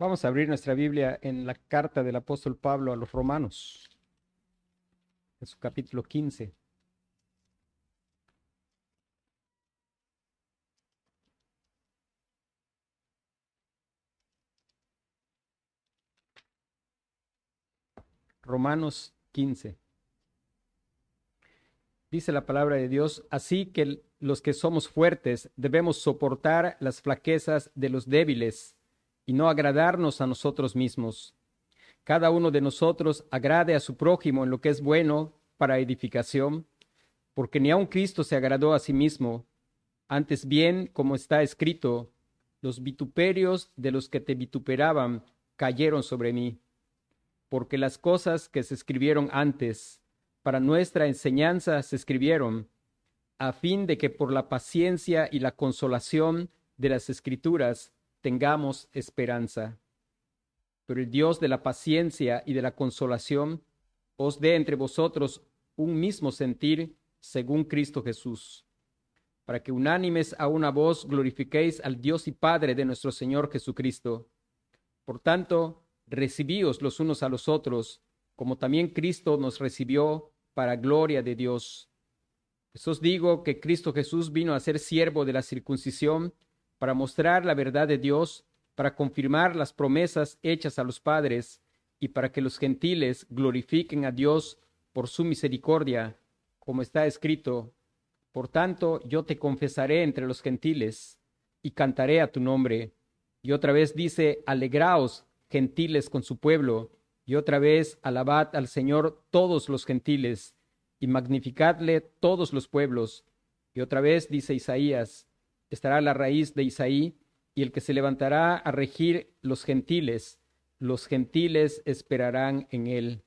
Vamos a abrir nuestra Biblia en la carta del apóstol Pablo a los romanos, en su capítulo 15. Romanos 15. Dice la palabra de Dios, así que los que somos fuertes debemos soportar las flaquezas de los débiles y no agradarnos a nosotros mismos. Cada uno de nosotros agrade a su prójimo en lo que es bueno para edificación, porque ni aun Cristo se agradó a sí mismo. Antes bien, como está escrito, los vituperios de los que te vituperaban cayeron sobre mí, porque las cosas que se escribieron antes, para nuestra enseñanza se escribieron, a fin de que por la paciencia y la consolación de las escrituras tengamos esperanza. Pero el Dios de la paciencia y de la consolación os dé entre vosotros un mismo sentir según Cristo Jesús, para que unánimes a una voz glorifiquéis al Dios y Padre de nuestro Señor Jesucristo. Por tanto, recibíos los unos a los otros, como también Cristo nos recibió para gloria de Dios. Eso os digo que Cristo Jesús vino a ser siervo de la circuncisión para mostrar la verdad de Dios, para confirmar las promesas hechas a los padres y para que los gentiles glorifiquen a Dios por su misericordia, como está escrito. Por tanto, yo te confesaré entre los gentiles y cantaré a tu nombre. Y otra vez dice, alegraos, gentiles, con su pueblo. Y otra vez, alabad al Señor todos los gentiles y magnificadle todos los pueblos. Y otra vez dice Isaías, estará la raíz de Isaí, y el que se levantará a regir los gentiles, los gentiles esperarán en él.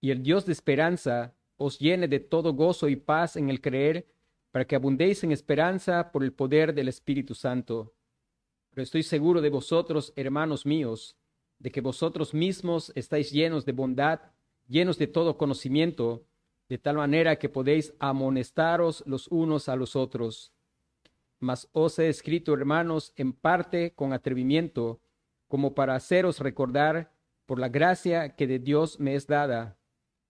Y el Dios de esperanza os llene de todo gozo y paz en el creer, para que abundéis en esperanza por el poder del Espíritu Santo. Pero estoy seguro de vosotros, hermanos míos, de que vosotros mismos estáis llenos de bondad, llenos de todo conocimiento, de tal manera que podéis amonestaros los unos a los otros mas os he escrito, hermanos, en parte con atrevimiento, como para haceros recordar por la gracia que de Dios me es dada,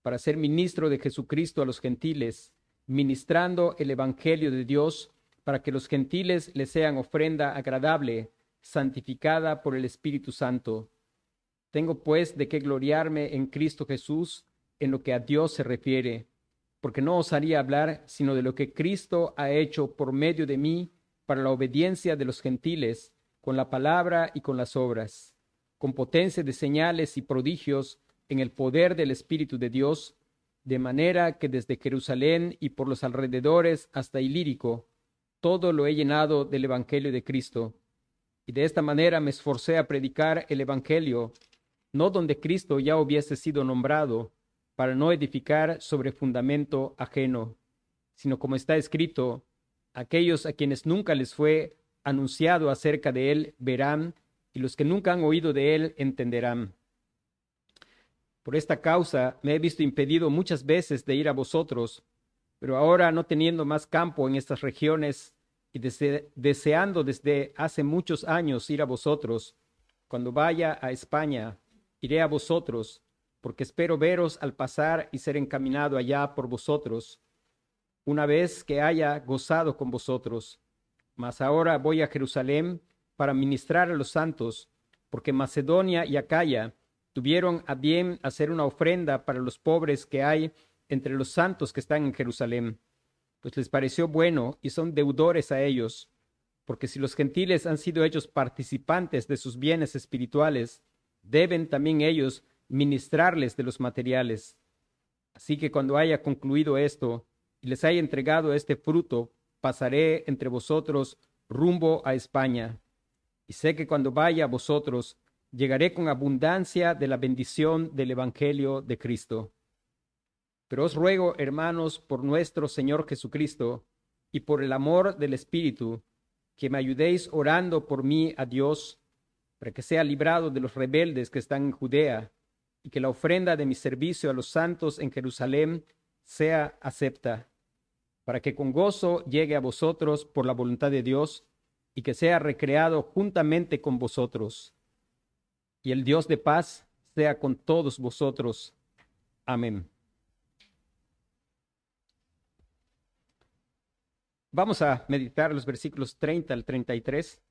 para ser ministro de Jesucristo a los gentiles, ministrando el Evangelio de Dios, para que los gentiles le sean ofrenda agradable, santificada por el Espíritu Santo. Tengo pues de qué gloriarme en Cristo Jesús en lo que a Dios se refiere, porque no osaría hablar sino de lo que Cristo ha hecho por medio de mí para la obediencia de los gentiles con la palabra y con las obras, con potencia de señales y prodigios en el poder del Espíritu de Dios, de manera que desde Jerusalén y por los alrededores hasta Ilírico, todo lo he llenado del Evangelio de Cristo. Y de esta manera me esforcé a predicar el Evangelio, no donde Cristo ya hubiese sido nombrado, para no edificar sobre fundamento ajeno, sino como está escrito, Aquellos a quienes nunca les fue anunciado acerca de él verán, y los que nunca han oído de él entenderán. Por esta causa me he visto impedido muchas veces de ir a vosotros, pero ahora no teniendo más campo en estas regiones y deseando desde hace muchos años ir a vosotros, cuando vaya a España, iré a vosotros, porque espero veros al pasar y ser encaminado allá por vosotros una vez que haya gozado con vosotros. Mas ahora voy a Jerusalén para ministrar a los santos, porque Macedonia y Acaya tuvieron a bien hacer una ofrenda para los pobres que hay entre los santos que están en Jerusalén, pues les pareció bueno y son deudores a ellos, porque si los gentiles han sido hechos participantes de sus bienes espirituales, deben también ellos ministrarles de los materiales. Así que cuando haya concluido esto, y les haya entregado este fruto, pasaré entre vosotros rumbo a España. Y sé que cuando vaya a vosotros, llegaré con abundancia de la bendición del Evangelio de Cristo. Pero os ruego, hermanos, por nuestro Señor Jesucristo y por el amor del Espíritu, que me ayudéis orando por mí a Dios, para que sea librado de los rebeldes que están en Judea, y que la ofrenda de mi servicio a los santos en Jerusalén sea acepta para que con gozo llegue a vosotros por la voluntad de Dios y que sea recreado juntamente con vosotros. y el Dios de paz sea con todos vosotros. Amén. Vamos a meditar los versículos 30 al 33.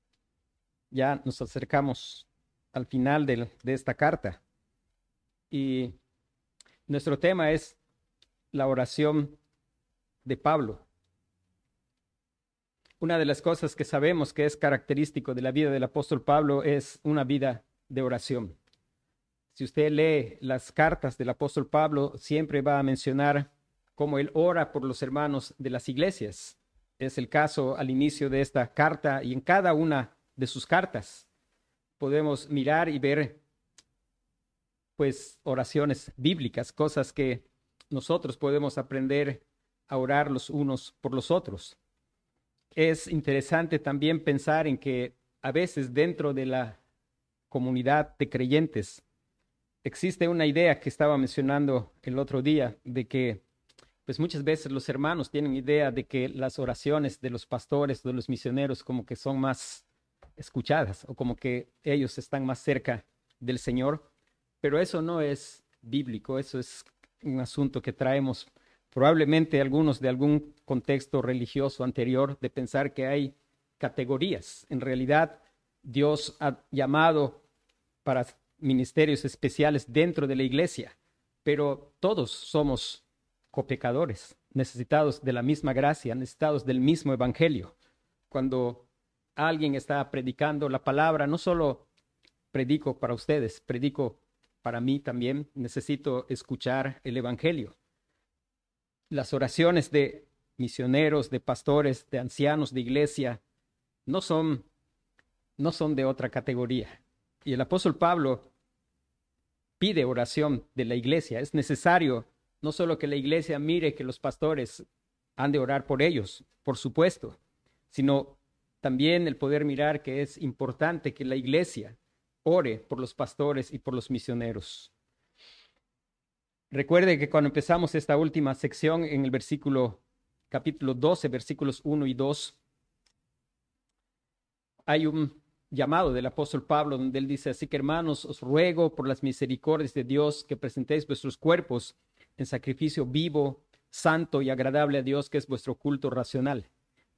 Ya nos acercamos al final de, de esta carta. Y nuestro tema es la oración de Pablo. Una de las cosas que sabemos que es característico de la vida del apóstol Pablo es una vida de oración. Si usted lee las cartas del apóstol Pablo, siempre va a mencionar cómo él ora por los hermanos de las iglesias. Es el caso al inicio de esta carta y en cada una de sus cartas. Podemos mirar y ver pues oraciones bíblicas, cosas que nosotros podemos aprender a orar los unos por los otros. Es interesante también pensar en que a veces dentro de la comunidad de creyentes existe una idea que estaba mencionando el otro día de que pues muchas veces los hermanos tienen idea de que las oraciones de los pastores, de los misioneros como que son más escuchadas o como que ellos están más cerca del Señor, pero eso no es bíblico, eso es un asunto que traemos probablemente algunos de algún contexto religioso anterior, de pensar que hay categorías. En realidad, Dios ha llamado para ministerios especiales dentro de la iglesia, pero todos somos copecadores, necesitados de la misma gracia, necesitados del mismo evangelio. Cuando alguien está predicando la palabra, no solo predico para ustedes, predico para mí también, necesito escuchar el evangelio las oraciones de misioneros, de pastores, de ancianos de iglesia, no son, no son de otra categoría. Y el apóstol Pablo pide oración de la iglesia. Es necesario no solo que la iglesia mire que los pastores han de orar por ellos, por supuesto, sino también el poder mirar que es importante que la iglesia ore por los pastores y por los misioneros. Recuerde que cuando empezamos esta última sección en el versículo capítulo 12, versículos 1 y 2, hay un llamado del apóstol Pablo donde él dice, así que hermanos, os ruego por las misericordias de Dios que presentéis vuestros cuerpos en sacrificio vivo, santo y agradable a Dios, que es vuestro culto racional.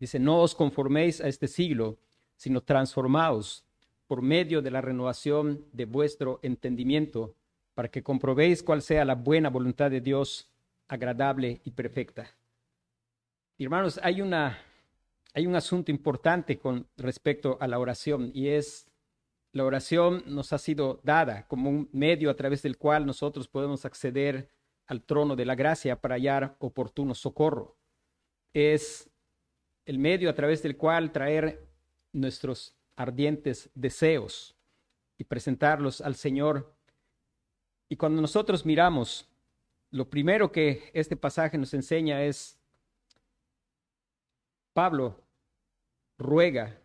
Dice, no os conforméis a este siglo, sino transformaos por medio de la renovación de vuestro entendimiento para que comprobéis cuál sea la buena voluntad de Dios, agradable y perfecta. hermanos, hay, una, hay un asunto importante con respecto a la oración y es la oración nos ha sido dada como un medio a través del cual nosotros podemos acceder al trono de la gracia para hallar oportuno socorro. Es el medio a través del cual traer nuestros ardientes deseos y presentarlos al Señor y cuando nosotros miramos, lo primero que este pasaje nos enseña es, Pablo ruega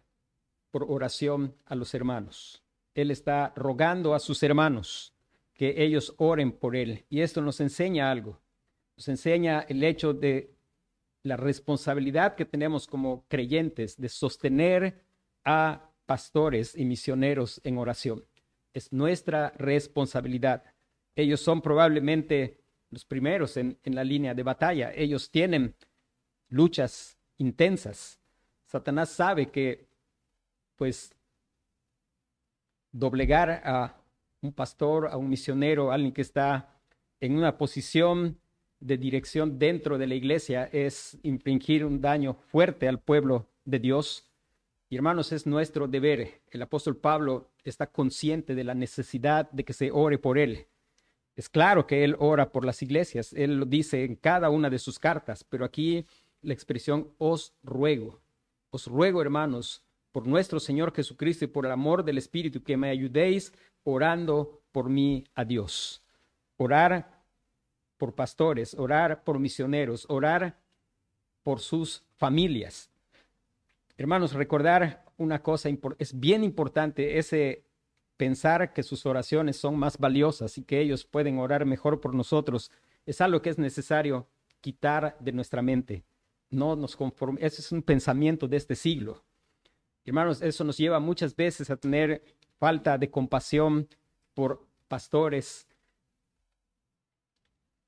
por oración a los hermanos. Él está rogando a sus hermanos que ellos oren por él. Y esto nos enseña algo. Nos enseña el hecho de la responsabilidad que tenemos como creyentes de sostener a pastores y misioneros en oración. Es nuestra responsabilidad. Ellos son probablemente los primeros en, la línea de batalla. Ellos tienen luchas intensas. Satanás sabe que, pues, doblegar a un pastor, a un misionero, a alguien que está en una posición de dirección dentro de la iglesia es infringir un daño fuerte al pueblo de Dios. Y hermanos, es nuestro deber. El apóstol Pablo está consciente de la necesidad de que se ore por él. Es claro que él ora por las iglesias, él lo dice en cada una de sus cartas, pero aquí la expresión os ruego, os ruego hermanos, por nuestro Señor Jesucristo y por el amor del Espíritu, que me ayudéis orando por mí a Dios. Orar por pastores, orar por misioneros, orar por sus familias. Hermanos, recordar una cosa es bien importante, ese pensar que sus oraciones son más valiosas y que ellos pueden orar mejor por nosotros es algo que es necesario quitar de nuestra mente. No nos ese es un pensamiento de este siglo. Hermanos, eso nos lleva muchas veces a tener falta de compasión por pastores.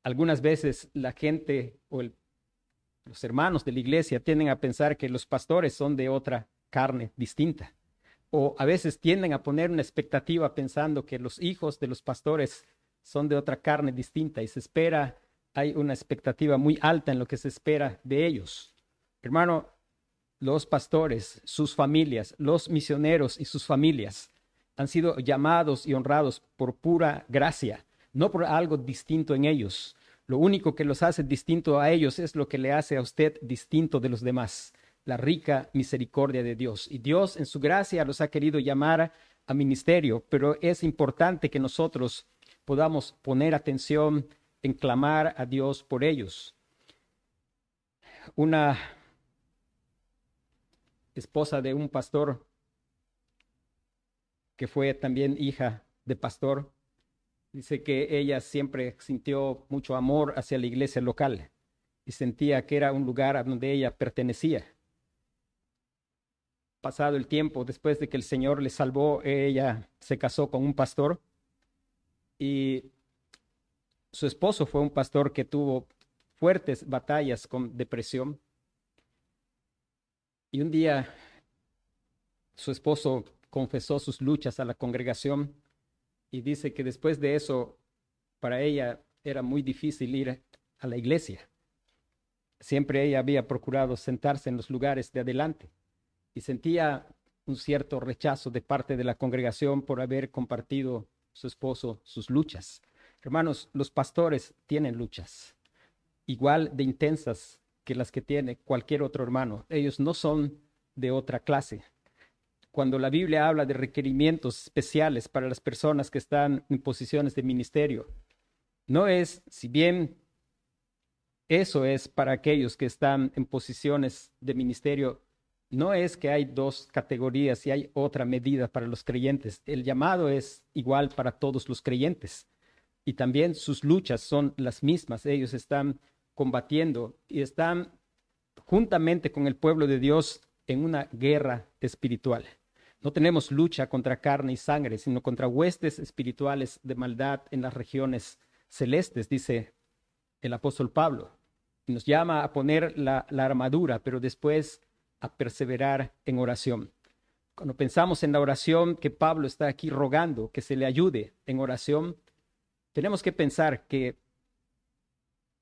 Algunas veces la gente o los hermanos de la iglesia tienden a pensar que los pastores son de otra carne distinta. O a veces tienden a poner una expectativa pensando que los hijos de los pastores son de otra carne distinta y se espera, hay una expectativa muy alta en lo que se espera de ellos. Hermano, los pastores, sus familias, los misioneros y sus familias han sido llamados y honrados por pura gracia, no por algo distinto en ellos. Lo único que los hace distinto a ellos es lo que le hace a usted distinto de los demás, la rica misericordia de Dios. Y Dios en su gracia los ha querido llamar a ministerio, pero es importante que nosotros podamos poner atención en clamar a Dios por ellos. Una esposa de un pastor que fue también hija de pastor, dice que ella siempre sintió mucho amor hacia la iglesia local y sentía que era un lugar a donde ella pertenecía. Pasado el tiempo, después de que el Señor le salvó, ella se casó con un pastor y su esposo fue un pastor que tuvo fuertes batallas con depresión y un día su esposo confesó sus luchas a la congregación y dice que después de eso, para ella era muy difícil ir a la iglesia. Siempre ella había procurado sentarse en los lugares de adelante y sentía un cierto rechazo de parte de la congregación por haber compartido su esposo sus luchas. Hermanos, los pastores tienen luchas igual de intensas que las que tiene cualquier otro hermano. Ellos no son de otra clase. Cuando la Biblia habla de requerimientos especiales para las personas que están en posiciones de ministerio, no es, si bien eso es para aquellos que están en posiciones de ministerio, no es que hay dos categorías y hay otra medida para los creyentes. El llamado es igual para todos los creyentes. Y también sus luchas son las mismas. Ellos están combatiendo y están juntamente con el pueblo de Dios en una guerra espiritual. No tenemos lucha contra carne y sangre, sino contra huestes espirituales de maldad en las regiones celestes, dice el apóstol Pablo. Nos llama a poner la, la armadura, pero después a perseverar en oración. Cuando pensamos en la oración que Pablo está aquí rogando que se le ayude en oración, tenemos que pensar que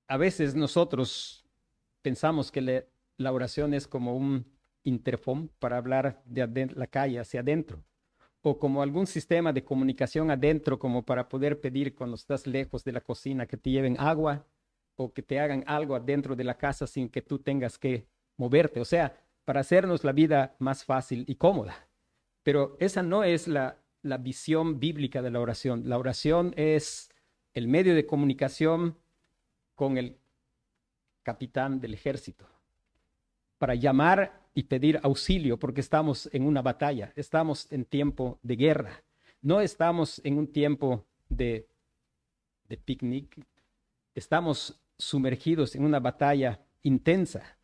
a veces nosotros pensamos que la oración es como un interfón para hablar de la calle hacia adentro, o como algún sistema de comunicación adentro, como para poder pedir cuando estás lejos de la cocina que te lleven agua o que te hagan algo adentro de la casa sin que tú tengas que moverte, o sea, para hacernos la vida más fácil y cómoda. Pero esa no es la, la visión bíblica de la oración. La oración es el medio de comunicación con el capitán del ejército para llamar y pedir auxilio porque estamos en una batalla, estamos en tiempo de guerra, no estamos en un tiempo de, de picnic, estamos sumergidos en una batalla intensa,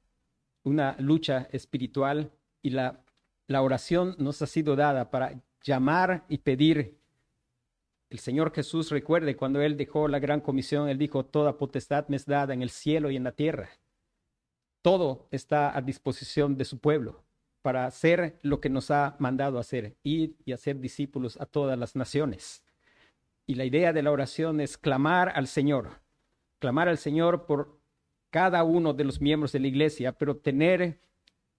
una lucha espiritual y la, la oración nos ha sido dada para llamar y pedir el Señor Jesús recuerde cuando Él dejó la gran comisión, Él dijo, toda potestad me es dada en el cielo y en la tierra. Todo está a disposición de su pueblo para hacer lo que nos ha mandado hacer, ir y hacer discípulos a todas las naciones. Y la idea de la oración es clamar al Señor, clamar al Señor por cada uno de los miembros de la iglesia, pero tener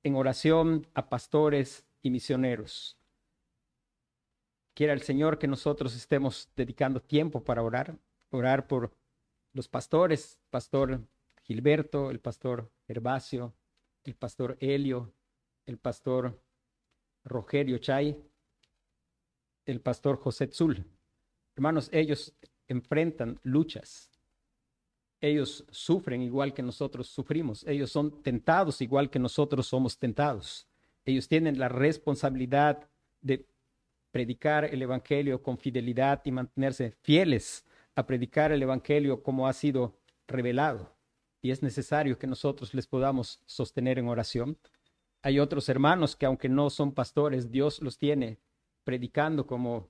en oración a pastores y misioneros. Quiera el Señor que nosotros estemos dedicando tiempo para orar, orar por los pastores, pastor Gilberto, el pastor Herbacio, el pastor Helio, el pastor Rogerio Chay, el pastor José Tzul. Hermanos, ellos enfrentan luchas. Ellos sufren igual que nosotros sufrimos. Ellos son tentados igual que nosotros somos tentados. Ellos tienen la responsabilidad de predicar el Evangelio con fidelidad y mantenerse fieles a predicar el Evangelio como ha sido revelado. Y es necesario que nosotros les podamos sostener en oración. Hay otros hermanos que aunque no son pastores, Dios los tiene predicando como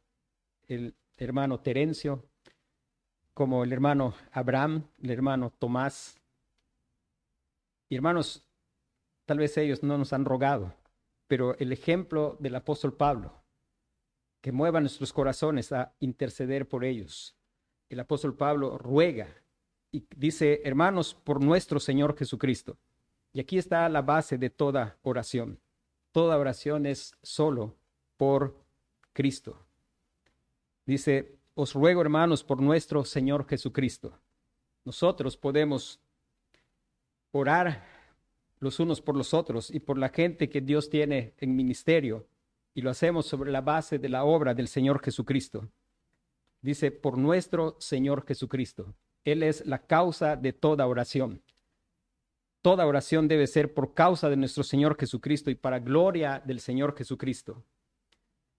el hermano Terencio, como el hermano Abraham, el hermano Tomás. Y hermanos, tal vez ellos no nos han rogado, pero el ejemplo del apóstol Pablo, que mueva nuestros corazones a interceder por ellos. El apóstol Pablo ruega y dice, hermanos, por nuestro Señor Jesucristo. Y aquí está la base de toda oración. Toda oración es solo por Cristo. Dice, os ruego, hermanos, por nuestro Señor Jesucristo. Nosotros podemos orar los unos por los otros y por la gente que Dios tiene en ministerio, y lo hacemos sobre la base de la obra del Señor Jesucristo. Dice, por nuestro Señor Jesucristo. Él es la causa de toda oración. Toda oración debe ser por causa de nuestro Señor Jesucristo y para gloria del Señor Jesucristo.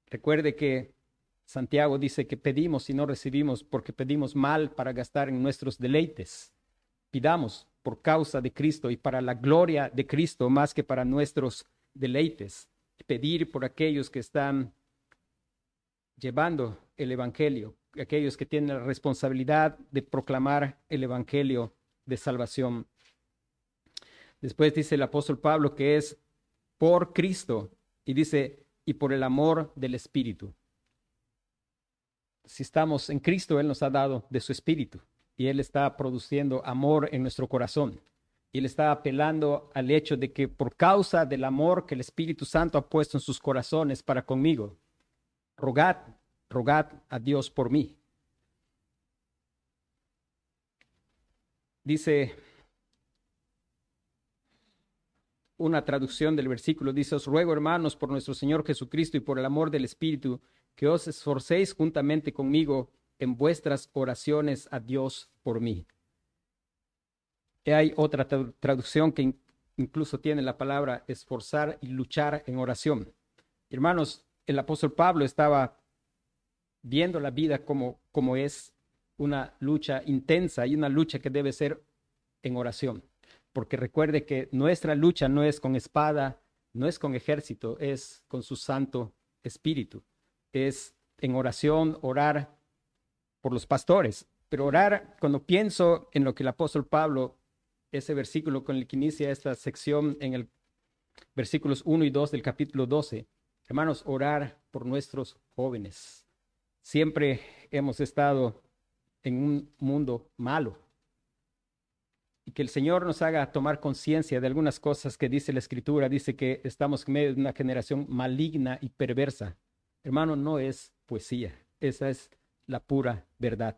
Recuerde que Santiago dice que pedimos y no recibimos porque pedimos mal para gastar en nuestros deleites. Pidamos por causa de Cristo y para la gloria de Cristo más que para nuestros deleites. Pedir por aquellos que están llevando el Evangelio, aquellos que tienen la responsabilidad de proclamar el Evangelio de salvación. Después dice el apóstol Pablo que es por Cristo y dice, y por el amor del Espíritu si estamos en Cristo, Él nos ha dado de su Espíritu y Él está produciendo amor en nuestro corazón. Y Él está apelando al hecho de que por causa del amor que el Espíritu Santo ha puesto en sus corazones para conmigo, rogad, rogad a Dios por mí. Dice una traducción del versículo, dice, os ruego hermanos por nuestro Señor Jesucristo y por el amor del Espíritu, que os esforcéis juntamente conmigo en vuestras oraciones a Dios por mí. Y hay otra traducción que incluso tiene la palabra esforzar y luchar en oración. Hermanos, el apóstol Pablo estaba viendo la vida como, como es una lucha intensa y una lucha que debe ser en oración. Porque recuerde que nuestra lucha no es con espada, no es con ejército, es con su Santo Espíritu es en oración, orar por los pastores. Pero orar, cuando pienso en lo que el apóstol Pablo, ese versículo con el que inicia esta sección en el versículos 1 y 2 del capítulo 12, hermanos, orar por nuestros jóvenes. Siempre hemos estado en un mundo malo. Y que el Señor nos haga tomar conciencia de algunas cosas que dice la Escritura. Dice que estamos en medio de una generación maligna y perversa. Hermano, no es poesía, esa es la pura verdad.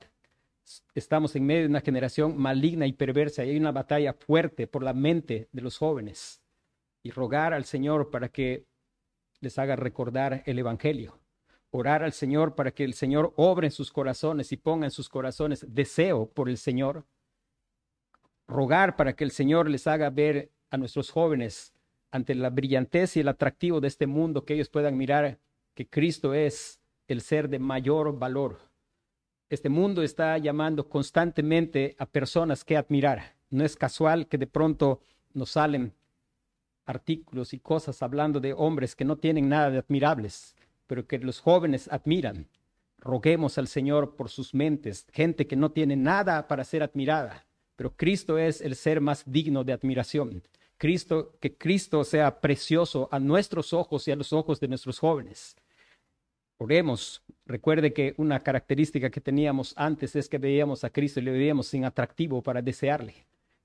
Estamos en medio de una generación maligna y perversa y hay una batalla fuerte por la mente de los jóvenes. Y rogar al Señor para que les haga recordar el Evangelio. Orar al Señor para que el Señor obre en sus corazones y ponga en sus corazones deseo por el Señor. Rogar para que el Señor les haga ver a nuestros jóvenes ante la brillantez y el atractivo de este mundo, que ellos puedan mirar que Cristo es el ser de mayor valor. Este mundo está llamando constantemente a personas que admirar. No es casual que de pronto nos salen artículos y cosas hablando de hombres que no tienen nada de admirables, pero que los jóvenes admiran. Roguemos al Señor por sus mentes, gente que no tiene nada para ser admirada, pero Cristo es el ser más digno de admiración. Cristo, que Cristo sea precioso a nuestros ojos y a los ojos de nuestros jóvenes. Oremos. Recuerde que una característica que teníamos antes es que veíamos a Cristo y le veíamos sin atractivo para desearle.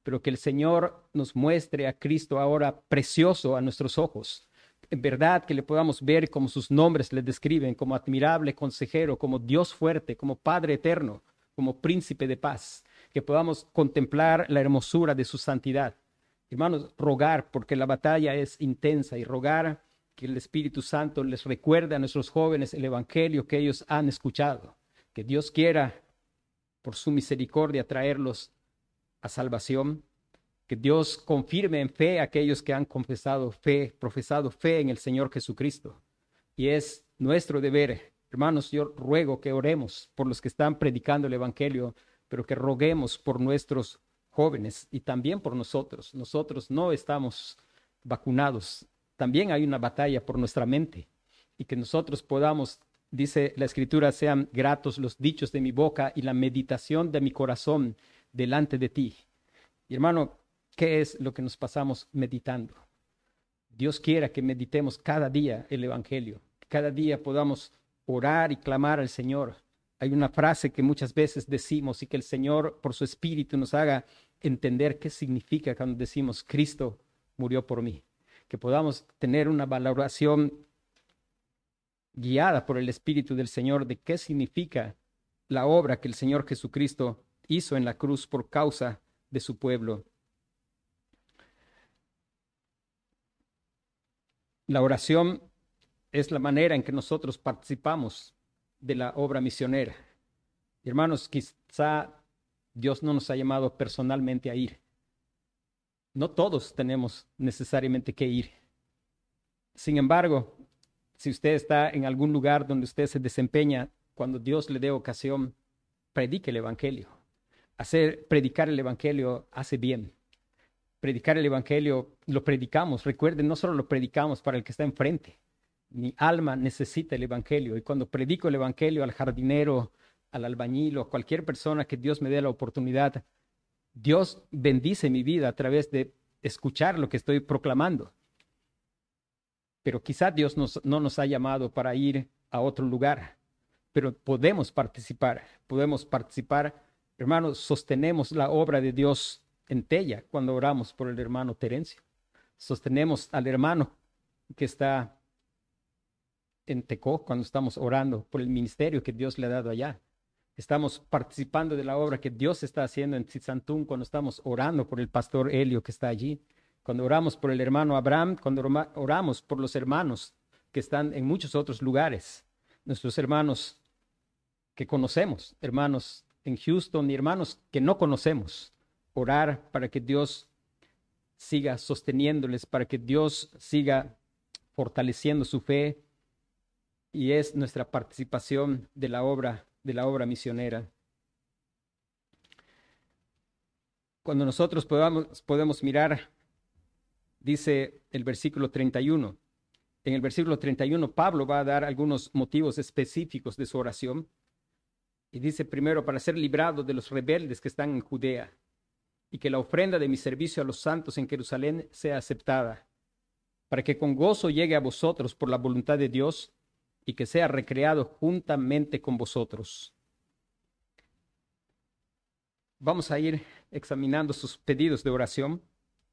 Pero que el Señor nos muestre a Cristo ahora precioso a nuestros ojos. En verdad que le podamos ver como sus nombres le describen, como admirable consejero, como Dios fuerte, como Padre eterno, como príncipe de paz. Que podamos contemplar la hermosura de su santidad. Hermanos, rogar, porque la batalla es intensa y rogar que el Espíritu Santo les recuerde a nuestros jóvenes el Evangelio que ellos han escuchado. Que Dios quiera, por su misericordia, traerlos a salvación. Que Dios confirme en fe a aquellos que han confesado fe, profesado fe en el Señor Jesucristo. Y es nuestro deber, hermanos, yo ruego que oremos por los que están predicando el Evangelio, pero que roguemos por nuestros jóvenes y también por nosotros. Nosotros no estamos vacunados también hay una batalla por nuestra mente y que nosotros podamos dice la escritura, sean gratos los dichos de mi boca y la meditación de mi corazón delante de ti. Y hermano, ¿qué es lo que nos pasamos meditando? Dios quiera que meditemos cada día el Evangelio, que cada día podamos orar y clamar al Señor. Hay una frase que muchas veces decimos y que el Señor por su Espíritu nos haga entender qué significa cuando decimos Cristo murió por mí. Que podamos tener una valoración guiada por el Espíritu del Señor de qué significa la obra que el Señor Jesucristo hizo en la cruz por causa de su pueblo. La oración es la manera en que nosotros participamos de la obra misionera. Hermanos, quizá Dios no nos ha llamado personalmente a ir. No todos tenemos necesariamente que ir. Sin embargo, si usted está en algún lugar donde usted se desempeña, cuando Dios le dé ocasión, predique el Evangelio. Hacer predicar el Evangelio hace bien. Predicar el Evangelio lo predicamos. Recuerden, no solo lo predicamos para el que está enfrente. Mi alma necesita el Evangelio. Y cuando predico el Evangelio al jardinero, al albañil o a cualquier persona que Dios me dé la oportunidad, Dios bendice mi vida a través de escuchar lo que estoy proclamando pero quizá Dios no nos ha llamado para ir a otro lugar, pero podemos participar, podemos participar. Hermanos, sostenemos la obra de Dios en Tella cuando oramos por el hermano Terencio. Sostenemos al hermano que está en Tecó cuando estamos orando por el ministerio que Dios le ha dado allá. Estamos participando de la obra que Dios está haciendo en Tzitantún cuando estamos orando por el pastor Helio que está allí. Cuando oramos por el hermano Abraham, cuando oramos por los hermanos que están en muchos otros lugares, nuestros hermanos que conocemos, hermanos en Houston y hermanos que no conocemos, orar para que Dios siga sosteniéndoles, para que Dios siga fortaleciendo su fe y es nuestra participación de la obra de la obra misionera. Cuando nosotros podamos, podemos mirar dice el versículo 31. En el versículo 31, Pablo va a dar algunos motivos específicos de su oración. Y dice primero, para ser librado de los rebeldes que están en Judea, y que la ofrenda de mi servicio a los santos en Jerusalén sea aceptada, para que con gozo llegue a vosotros por la voluntad de Dios, y que sea recreado juntamente con vosotros. Vamos a ir examinando sus pedidos de oración.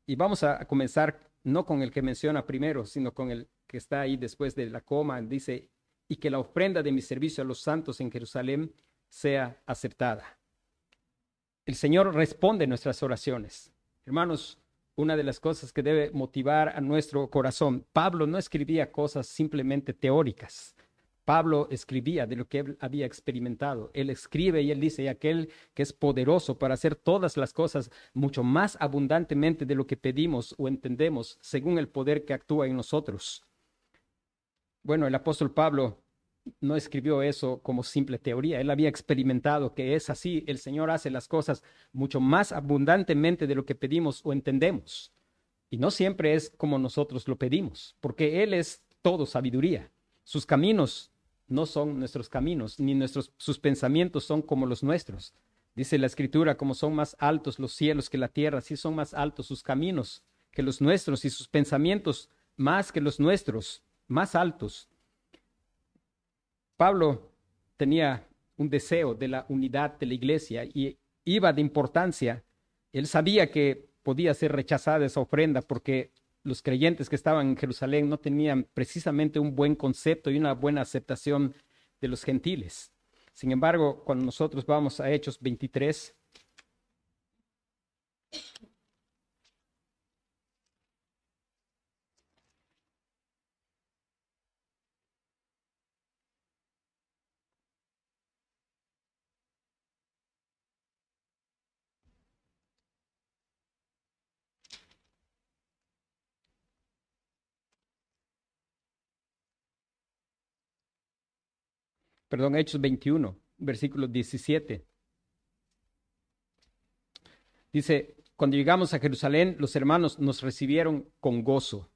Y vamos a comenzar no con el que menciona primero, sino con el que está ahí después de la coma. Dice, y que la ofrenda de mi servicio a los santos en Jerusalén sea aceptada. El Señor responde nuestras oraciones. Hermanos, una de las cosas que debe motivar a nuestro corazón, Pablo no escribía cosas simplemente teóricas. Pablo escribía de lo que él había experimentado. Él escribe y él dice, y aquel que es poderoso para hacer todas las cosas mucho más abundantemente de lo que pedimos o entendemos, según el poder que actúa en nosotros. Bueno, el apóstol Pablo no escribió eso como simple teoría. Él había experimentado que es así. El Señor hace las cosas mucho más abundantemente de lo que pedimos o entendemos. Y no siempre es como nosotros lo pedimos, porque Él es todo sabiduría. Sus caminos no son nuestros caminos, ni nuestros, sus pensamientos son como los nuestros. Dice la escritura, como son más altos los cielos que la tierra, así son más altos sus caminos que los nuestros y sus pensamientos más que los nuestros, más altos. Pablo tenía un deseo de la unidad de la iglesia y iba de importancia. Él sabía que podía ser rechazada esa ofrenda porque los creyentes que estaban en Jerusalén no tenían precisamente un buen concepto y una buena aceptación de los gentiles. Sin embargo, cuando nosotros vamos a Hechos 23, perdón, Hechos 21, versículo 17. Dice, cuando llegamos a Jerusalén, los hermanos nos recibieron con gozo.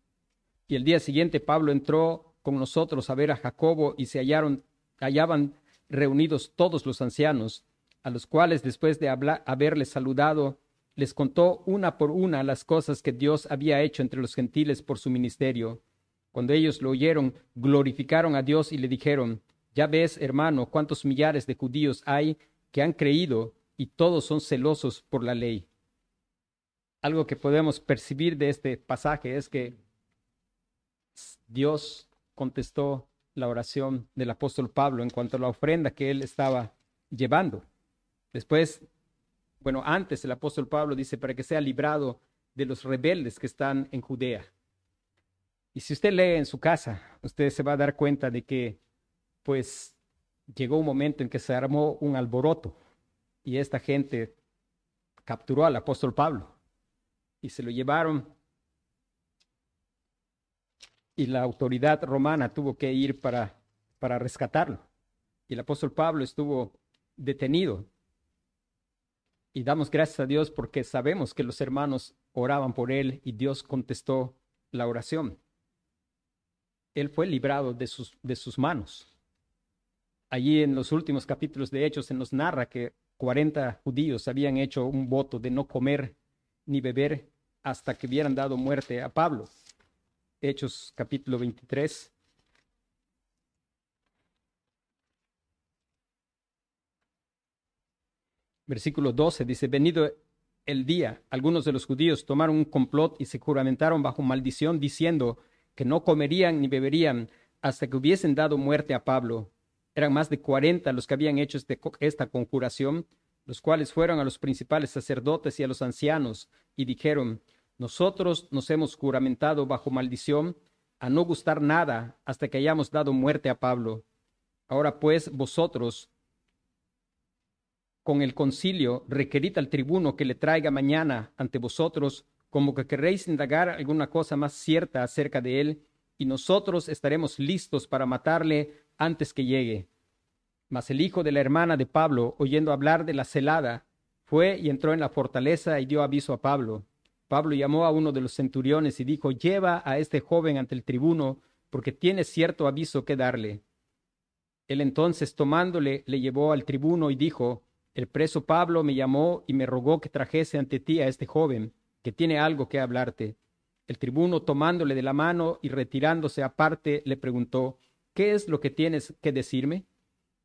Y el día siguiente Pablo entró con nosotros a ver a Jacobo y se hallaron hallaban reunidos todos los ancianos, a los cuales después de haberles saludado, les contó una por una las cosas que Dios había hecho entre los gentiles por su ministerio. Cuando ellos lo oyeron, glorificaron a Dios y le dijeron, Ya ves, hermano, cuántos millares de judíos hay que han creído y todos son celosos por la ley. Algo que podemos percibir de este pasaje es que Dios contestó la oración del apóstol Pablo en cuanto a la ofrenda que él estaba llevando. Después, bueno, antes el apóstol Pablo dice para que sea librado de los rebeldes que están en Judea. Y si usted lee en su casa, usted se va a dar cuenta de que, pues, llegó un momento en que se armó un alboroto y esta gente capturó al apóstol Pablo y se lo llevaron y la autoridad romana tuvo que ir para, para rescatarlo. Y el apóstol Pablo estuvo detenido. Y damos gracias a Dios porque sabemos que los hermanos oraban por él y Dios contestó la oración. Él fue librado de sus, de sus manos. Allí en los últimos capítulos de Hechos se nos narra que 40 judíos habían hecho un voto de no comer ni beber hasta que hubieran dado muerte a Pablo. Hechos capítulo 23. Versículo 12 dice, venido el día, algunos de los judíos tomaron un complot y se juramentaron bajo maldición diciendo que no comerían ni beberían hasta que hubiesen dado muerte a Pablo. Eran más de cuarenta los que habían hecho este esta conjuración, los cuales fueron a los principales sacerdotes y a los ancianos y dijeron, nosotros nos hemos juramentado bajo maldición a no gustar nada hasta que hayamos dado muerte a Pablo. Ahora pues vosotros, con el concilio, requerid al tribuno que le traiga mañana ante vosotros, como que querréis indagar alguna cosa más cierta acerca de él, y nosotros estaremos listos para matarle antes que llegue. Mas el hijo de la hermana de Pablo, oyendo hablar de la celada, fue y entró en la fortaleza y dio aviso a Pablo. Pablo llamó a uno de los centuriones y dijo, lleva a este joven ante el tribuno, porque tiene cierto aviso que darle. Él entonces tomándole le llevó al tribuno y dijo, el preso Pablo me llamó y me rogó que trajese ante ti a este joven, que tiene algo que hablarte. El tribuno tomándole de la mano y retirándose aparte le preguntó, ¿qué es lo que tienes que decirme?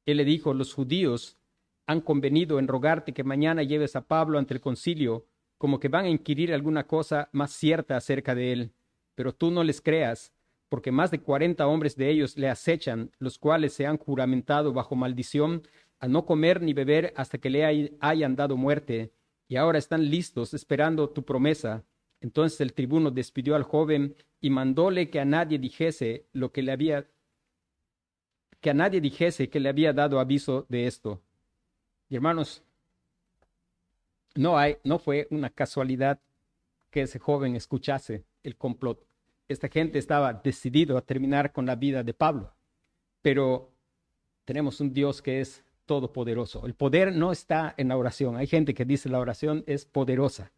Él le dijo, los judíos han convenido en rogarte que mañana lleves a Pablo ante el concilio como que van a inquirir alguna cosa más cierta acerca de él. Pero tú no les creas, porque más de cuarenta hombres de ellos le acechan, los cuales se han juramentado bajo maldición a no comer ni beber hasta que le hayan dado muerte, y ahora están listos esperando tu promesa. Entonces el tribuno despidió al joven y mandóle que a nadie dijese lo que le había que a nadie dijese que le había dado aviso de esto. Y hermanos, no, hay, no fue una casualidad que ese joven escuchase el complot. Esta gente estaba decidido a terminar con la vida de Pablo. Pero tenemos un Dios que es todopoderoso. El poder no está en la oración. Hay gente que dice la oración es poderosa.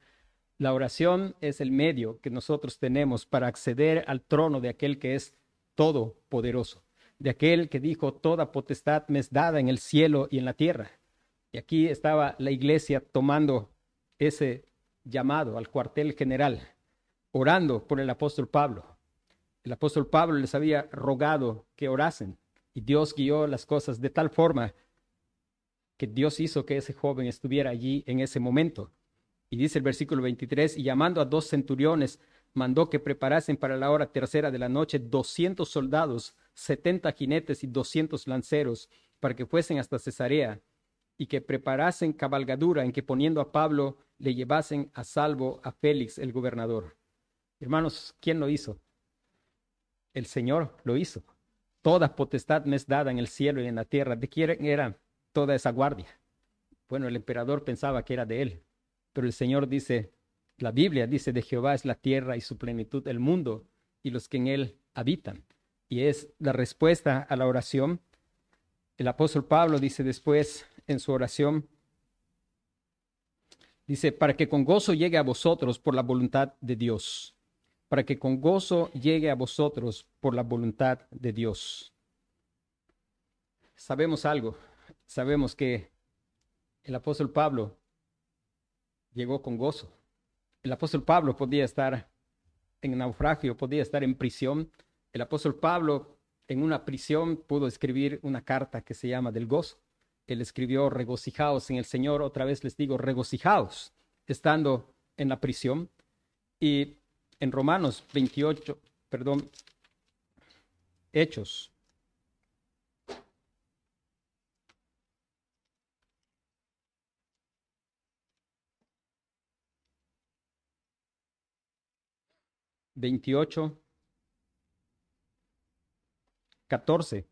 La oración es el medio que nosotros tenemos para acceder al trono de aquel que es todopoderoso, de aquel que dijo, toda potestad me es dada en el cielo y en la tierra. Y aquí estaba la iglesia tomando ese llamado al cuartel general, orando por el apóstol Pablo. El apóstol Pablo les había rogado que orasen y Dios guió las cosas de tal forma que Dios hizo que ese joven estuviera allí en ese momento. Y dice el versículo 23, y llamando a dos centuriones, mandó que preparasen para la hora tercera de la noche doscientos soldados, setenta jinetes y doscientos lanceros, para que fuesen hasta Cesarea y que preparasen cabalgadura en que poniendo a Pablo le llevasen a salvo a Félix el gobernador. Hermanos, ¿quién lo hizo? El Señor lo hizo. Toda potestad me es dada en el cielo y en la tierra. ¿De quién era toda esa guardia? Bueno, el emperador pensaba que era de él, pero el Señor dice, la Biblia dice, de Jehová es la tierra y su plenitud el mundo y los que en él habitan. Y es la respuesta a la oración. El apóstol Pablo dice después en su oración. Dice, para que con gozo llegue a vosotros por la voluntad de Dios. Para que con gozo llegue a vosotros por la voluntad de Dios. sabemos algo. Sabemos que el apóstol Pablo llegó con gozo. El apóstol Pablo podía estar en naufragio, podía estar en prisión. El apóstol Pablo en una prisión pudo escribir una carta que se llama del gozo. Él escribió regocijaos en el Señor, otra vez les digo regocijaos, estando en la prisión. Y en Romanos 28, perdón, Hechos. Veintiocho, catorce.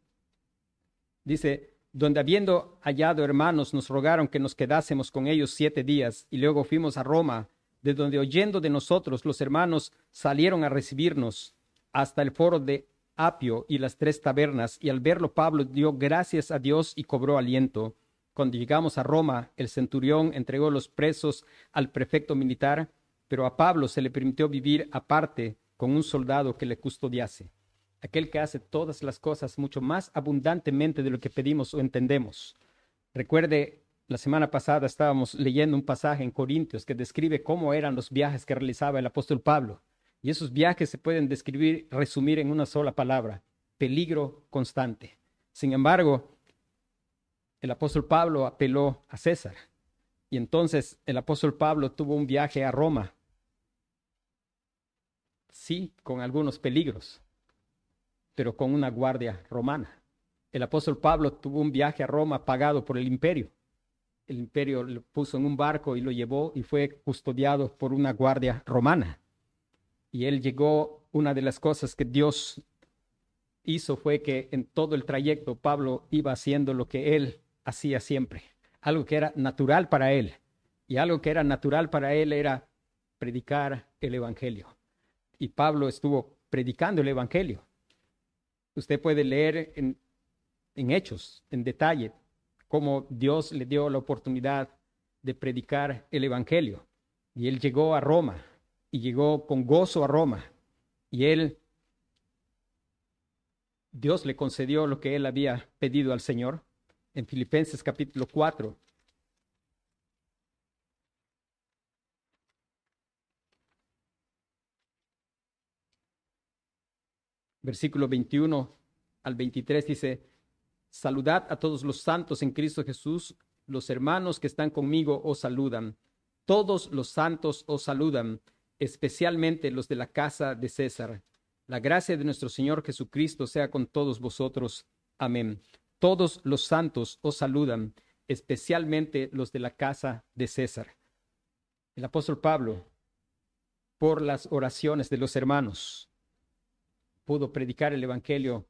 Dice, donde habiendo hallado hermanos nos rogaron que nos quedásemos con ellos siete días y luego fuimos a Roma, de donde oyendo de nosotros los hermanos salieron a recibirnos hasta el foro de Apio y las tres tabernas, y al verlo Pablo dio gracias a Dios y cobró aliento. Cuando llegamos a Roma, el centurión entregó los presos al prefecto militar, pero a Pablo se le permitió vivir aparte con un soldado que le custodiase aquel que hace todas las cosas mucho más abundantemente de lo que pedimos o entendemos. Recuerde, la semana pasada estábamos leyendo un pasaje en Corintios que describe cómo eran los viajes que realizaba el apóstol Pablo. Y esos viajes se pueden describir, resumir en una sola palabra, peligro constante. Sin embargo, el apóstol Pablo apeló a César. Y entonces el apóstol Pablo tuvo un viaje a Roma. Sí, con algunos peligros, pero con una guardia romana. El apóstol Pablo tuvo un viaje a Roma pagado por el imperio. El imperio lo puso en un barco y lo llevó y fue custodiado por una guardia romana. Y él llegó, una de las cosas que Dios hizo fue que en todo el trayecto Pablo iba haciendo lo que él hacía siempre, algo que era natural para él. Y algo que era natural para él era predicar el Evangelio. Y Pablo estuvo predicando el Evangelio. Usted puede leer en, hechos, en detalle, cómo Dios le dio la oportunidad de predicar el Evangelio. Y él llegó a Roma y llegó con gozo a Roma. Y él, Dios le concedió lo que él había pedido al Señor. En Filipenses capítulo 4, versículo 21 al 23 dice, saludad a todos los santos en Cristo Jesús, los hermanos que están conmigo os saludan, todos los santos os saludan, especialmente los de la casa de César. La gracia de nuestro Señor Jesucristo sea con todos vosotros. Amén. Todos los santos os saludan, especialmente los de la casa de César. El apóstol Pablo, por las oraciones de los hermanos, pudo predicar el Evangelio.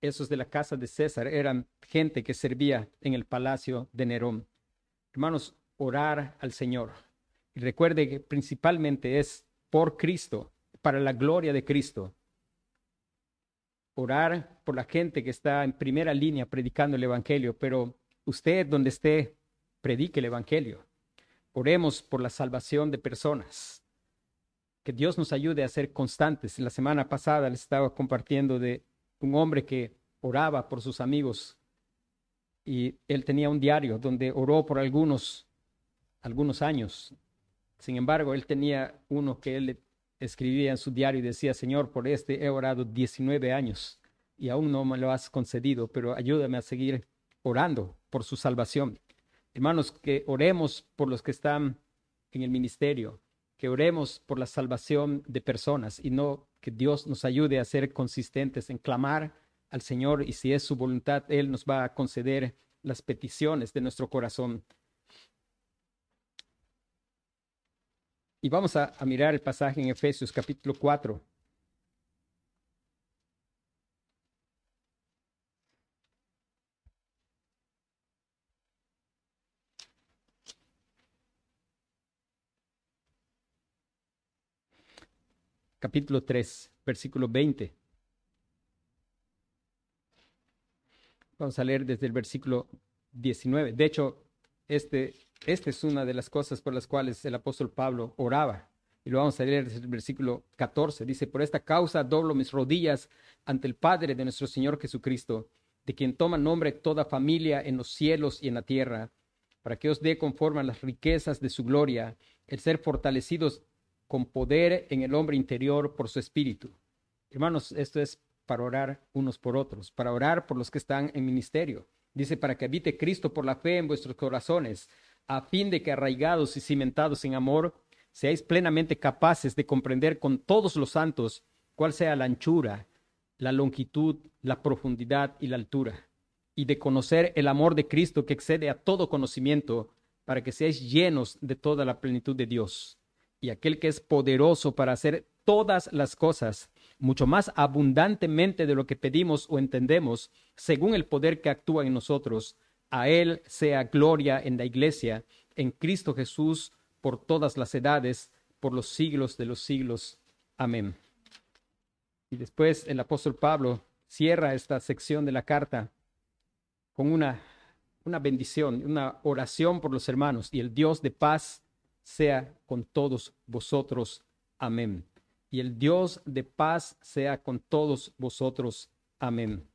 Esos de la casa de César eran gente que servía en el palacio de Nerón. Hermanos, orar al Señor. Y recuerde que principalmente es por Cristo, para la gloria de Cristo. Orar por la gente que está en primera línea predicando el Evangelio, pero usted donde esté, predique el Evangelio. Oremos por la salvación de personas que Dios nos ayude a ser constantes. La semana pasada les estaba compartiendo de un hombre que oraba por sus amigos y él tenía un diario donde oró por algunos, algunos años. Sin embargo, él tenía uno que él escribía en su diario y decía, Señor, por este he orado 19 años y aún no me lo has concedido, pero ayúdame a seguir orando por su salvación. Hermanos, que oremos por los que están en el ministerio, que oremos por la salvación de personas y no que Dios nos ayude a ser consistentes en clamar al Señor y si es su voluntad, Él nos va a conceder las peticiones de nuestro corazón. Y vamos a, mirar el pasaje en Efesios capítulo 4. Capítulo 3, versículo 20. Vamos a leer desde el versículo 19. De hecho, este, esta es una de las cosas por las cuales el apóstol Pablo oraba. Y lo vamos a leer desde el versículo 14. Dice, por esta causa doblo mis rodillas ante el Padre de nuestro Señor Jesucristo, de quien toma nombre toda familia en los cielos y en la tierra, para que os dé conforme a las riquezas de su gloria, el ser fortalecidos con poder en el hombre interior por su espíritu. Hermanos, esto es para orar unos por otros, para orar por los que están en ministerio. Dice, para que habite Cristo por la fe en vuestros corazones, a fin de que arraigados y cimentados en amor, seáis plenamente capaces de comprender con todos los santos cuál sea la anchura, la longitud, la profundidad y la altura, y de conocer el amor de Cristo que excede a todo conocimiento, para que seáis llenos de toda la plenitud de Dios. Y aquel que es poderoso para hacer todas las cosas, mucho más abundantemente de lo que pedimos o entendemos, según el poder que actúa en nosotros, a Él sea gloria en la iglesia, en Cristo Jesús, por todas las edades, por los siglos de los siglos. Amén. Y después el apóstol Pablo cierra esta sección de la carta con una, una bendición, una oración por los hermanos. Y el Dios de paz sea con todos vosotros. Amén. Y el Dios de paz sea con todos vosotros. Amén.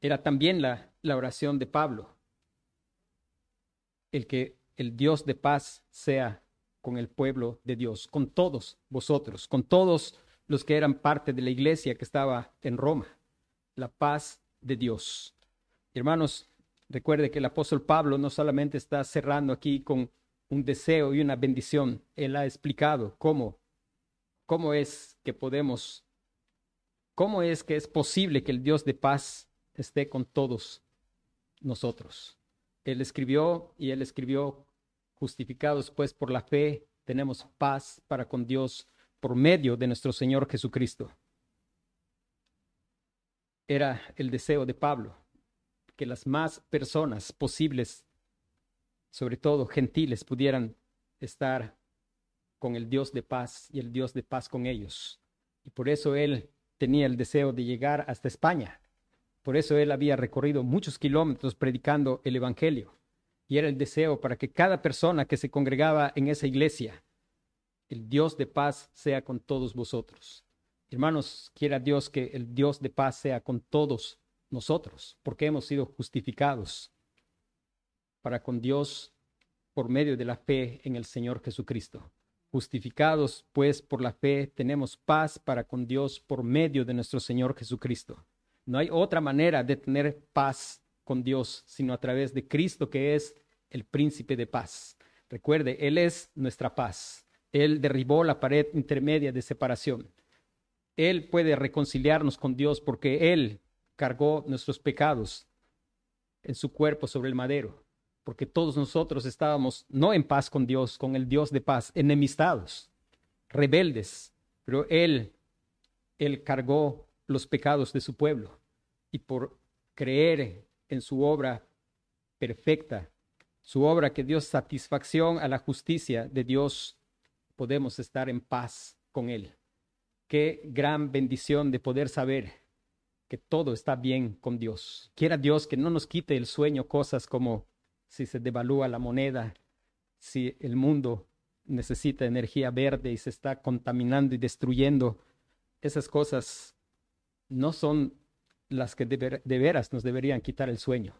Era también la, la oración de Pablo. El que el Dios de paz sea con el pueblo de Dios, con todos vosotros, con todos los que eran parte de la iglesia que estaba en Roma. La paz de Dios. Hermanos, recuerde que el apóstol Pablo no solamente está cerrando aquí con un deseo y una bendición, él ha explicado cómo, cómo es que podemos, cómo es que es posible que el Dios de paz esté con todos nosotros. Él escribió y él escribió, justificados pues por la fe, tenemos paz para con Dios por medio de nuestro Señor Jesucristo. Era el deseo de Pablo que las más personas posibles, sobre todo gentiles, pudieran estar con el Dios de paz y el Dios de paz con ellos. Y por eso él tenía el deseo de llegar hasta España. Por eso él había recorrido muchos kilómetros predicando el Evangelio. Y era el deseo para que cada persona que se congregaba en esa iglesia el Dios de paz sea con todos vosotros. Hermanos, quiera Dios que el Dios de paz sea con todos nosotros, porque hemos sido justificados para con Dios por medio de la fe en el Señor Jesucristo. Justificados, pues, por la fe, tenemos paz para con Dios por medio de nuestro Señor Jesucristo. No hay otra manera de tener paz con Dios sino a través de Cristo, que es el príncipe de paz. Recuerde, Él es nuestra paz. Él derribó la pared intermedia de separación. Él puede reconciliarnos con Dios porque Él cargó nuestros pecados en su cuerpo sobre el madero, porque todos nosotros estábamos no en paz con Dios, con el Dios de paz, enemistados, rebeldes, pero Él, Él cargó los pecados de su pueblo y por creer en su obra perfecta, su obra que dio satisfacción a la justicia de Dios, podemos estar en paz con Él. Qué gran bendición de poder saber que todo está bien con Dios. Quiera Dios que no nos quite el sueño cosas como si se devalúa la moneda, si el mundo necesita energía verde y se está contaminando y destruyendo. Esas cosas no son las que de, veras nos deberían quitar el sueño.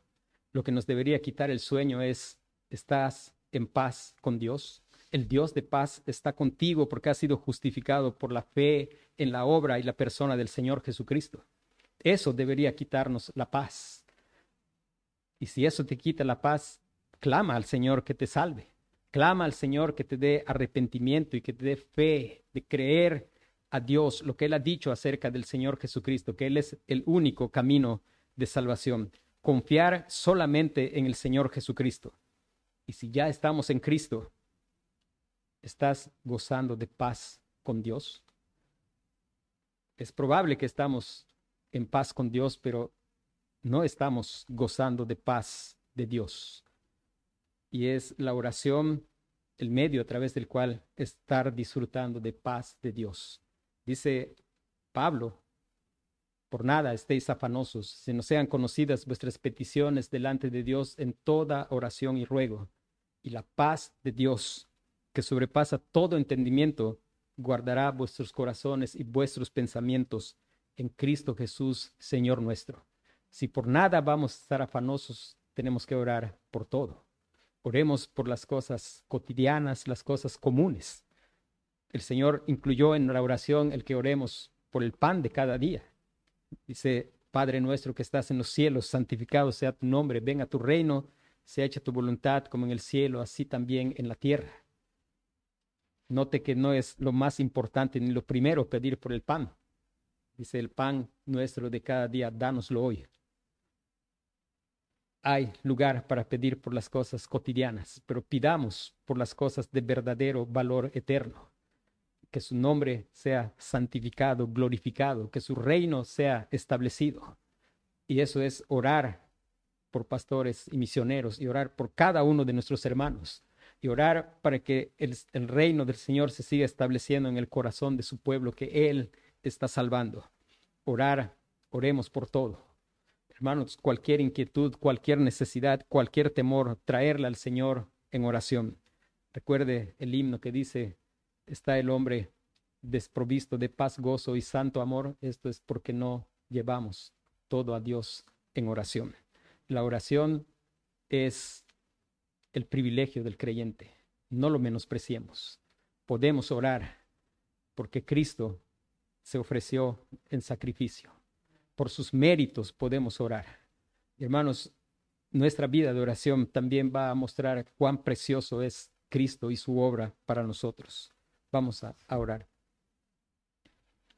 Lo que nos debería quitar el sueño es, ¿estás en paz con Dios? el Dios de paz está contigo porque has sido justificado por la fe en la obra y la persona del Señor Jesucristo. Eso debería quitarnos la paz. Y si eso te quita la paz, clama al Señor que te salve. Clama al Señor que te dé arrepentimiento y que te dé fe de creer a Dios lo que Él ha dicho acerca del Señor Jesucristo, que Él es el único camino de salvación. Confiar solamente en el Señor Jesucristo. Y si ya estamos en Cristo, ¿Estás gozando de paz con Dios? Es probable que estamos en paz con Dios, pero no estamos gozando de paz de Dios. Y es la oración el medio a través del cual estar disfrutando de paz de Dios. Dice Pablo, por nada estéis afanosos, si no sean conocidas vuestras peticiones delante de Dios en toda oración y ruego, y la paz de Dios, que sobrepasa todo entendimiento, guardará vuestros corazones y vuestros pensamientos en Cristo Jesús, Señor nuestro. Si por nada vamos a estar afanosos, tenemos que orar por todo. Oremos por las cosas cotidianas, las cosas comunes. El Señor incluyó en la oración el que oremos por el pan de cada día. Dice, Padre nuestro que estás en los cielos, santificado sea tu nombre, venga tu reino, sea hecha tu voluntad como en el cielo, así también en la tierra. Note que no es lo más importante ni lo primero pedir por el pan. Dice el pan nuestro de cada día, dánoslo hoy hay lugar para pedir por las cosas cotidianas, pero pidamos por las cosas de verdadero valor eterno. Que su nombre sea santificado, glorificado, que su reino sea establecido. Y eso es orar por pastores y misioneros y orar por cada uno de nuestros hermanos y orar para que el, el reino del Señor se siga estableciendo en el corazón de su pueblo que Él está salvando. Orar, oremos por todo Hermanos, cualquier inquietud, cualquier necesidad, cualquier temor, traerla al Señor en oración. Recuerde el himno que dice, está el hombre desprovisto de paz, gozo y santo amor. Esto es porque no llevamos todo a Dios en oración. La oración es el privilegio del creyente. No lo menospreciemos. Podemos orar porque Cristo se ofreció en sacrificio por sus méritos podemos orar. Hermanos, nuestra vida de oración también va a mostrar cuán precioso es Cristo y su obra para nosotros. Vamos a, orar.